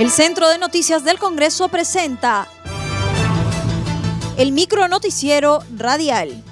El Centro de Noticias del Congreso presenta el micro noticiero radial.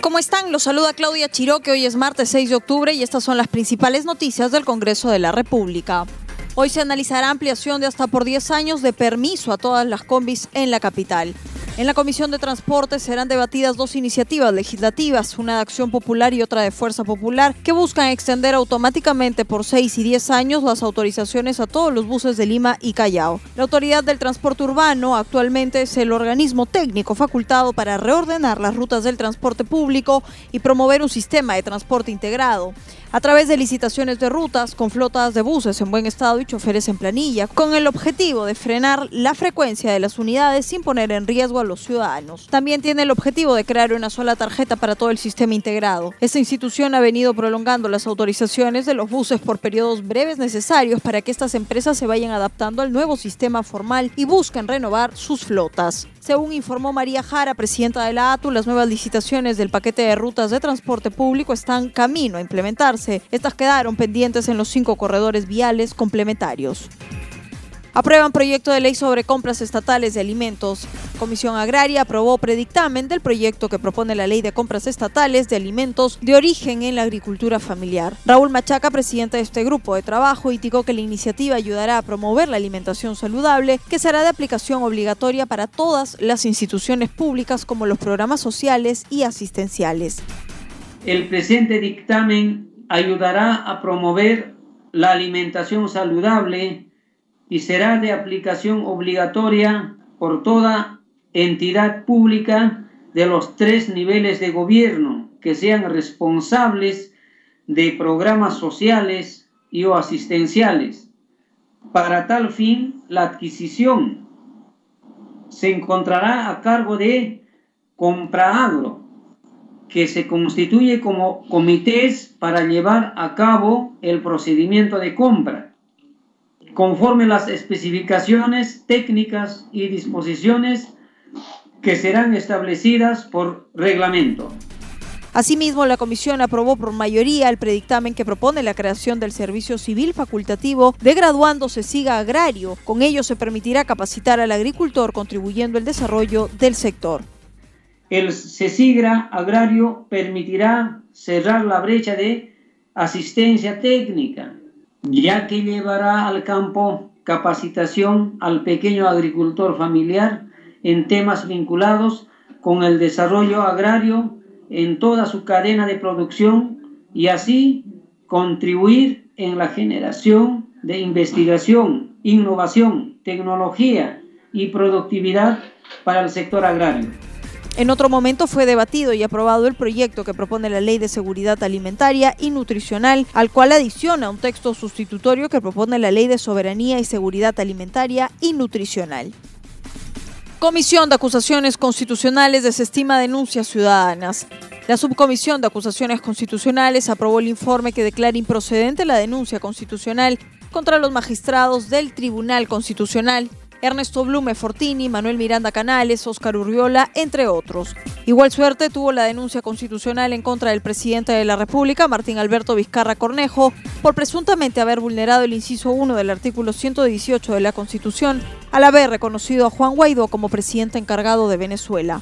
¿Cómo están? Los saluda Claudia Chiroque. Hoy es martes 6 de octubre y estas son las principales noticias del Congreso de la República. Hoy se analizará ampliación de hasta por 10 años de permiso a todas las combis en la capital. En la Comisión de Transporte serán debatidas dos iniciativas legislativas, una de Acción Popular y otra de Fuerza Popular, que buscan extender automáticamente por 6 y 10 años las autorizaciones a todos los buses de Lima y Callao. La Autoridad del Transporte Urbano actualmente es el organismo técnico facultado para reordenar las rutas del transporte público y promover un sistema de transporte integrado a través de licitaciones de rutas con flotas de buses en buen estado y choferes en planilla, con el objetivo de frenar la frecuencia de las unidades sin poner en riesgo a los ciudadanos. También tiene el objetivo de crear una sola tarjeta para todo el sistema integrado. Esta institución ha venido prolongando las autorizaciones de los buses por periodos breves necesarios para que estas empresas se vayan adaptando al nuevo sistema formal y busquen renovar sus flotas. Según informó María Jara, presidenta de la ATU, las nuevas licitaciones del paquete de rutas de transporte público están camino a implementarse. Estas quedaron pendientes en los cinco corredores viales complementarios. Aprueban proyecto de ley sobre compras estatales de alimentos. Comisión Agraria aprobó predictamen del proyecto que propone la ley de compras estatales de alimentos de origen en la agricultura familiar. Raúl Machaca, presidente de este grupo de trabajo, indicó que la iniciativa ayudará a promover la alimentación saludable, que será de aplicación obligatoria para todas las instituciones públicas como los programas sociales y asistenciales. El presente dictamen ayudará a promover la alimentación saludable y será de aplicación obligatoria por toda entidad pública de los tres niveles de gobierno que sean responsables de programas sociales y o asistenciales. Para tal fin, la adquisición se encontrará a cargo de Compraagro, que se constituye como comités para llevar a cabo el procedimiento de compra conforme las especificaciones técnicas y disposiciones que serán establecidas por reglamento. Asimismo, la comisión aprobó por mayoría el predictamen que propone la creación del servicio civil facultativo de graduando se siga agrario. Con ello se permitirá capacitar al agricultor contribuyendo al desarrollo del sector. El CESIGRA agrario permitirá cerrar la brecha de asistencia técnica ya que llevará al campo capacitación al pequeño agricultor familiar en temas vinculados con el desarrollo agrario en toda su cadena de producción y así contribuir en la generación de investigación, innovación, tecnología y productividad para el sector agrario. En otro momento fue debatido y aprobado el proyecto que propone la Ley de Seguridad Alimentaria y Nutricional, al cual adiciona un texto sustitutorio que propone la Ley de Soberanía y Seguridad Alimentaria y Nutricional. Comisión de Acusaciones Constitucionales desestima denuncias ciudadanas. La Subcomisión de Acusaciones Constitucionales aprobó el informe que declara improcedente la denuncia constitucional contra los magistrados del Tribunal Constitucional Ernesto Blume Fortini, Manuel Miranda Canales, Oscar Urriola, entre otros. Igual suerte tuvo la denuncia constitucional en contra del presidente de la República, Martín Alberto Vizcarra Cornejo, por presuntamente haber vulnerado el inciso 1 del artículo 118 de la Constitución al haber reconocido a Juan Guaidó como presidente encargado de Venezuela.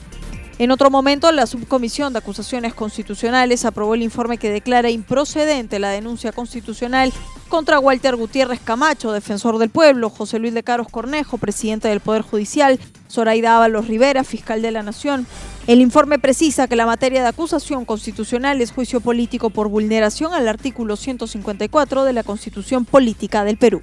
En otro momento, la Subcomisión de Acusaciones Constitucionales aprobó el informe que declara improcedente la denuncia constitucional contra Walter Gutiérrez Camacho, defensor del pueblo, José Luis de Caros Cornejo, presidente del Poder Judicial, Zoraida Ábalos Rivera, fiscal de la Nación. El informe precisa que la materia de acusación constitucional es juicio político por vulneración al artículo 154 de la Constitución Política del Perú.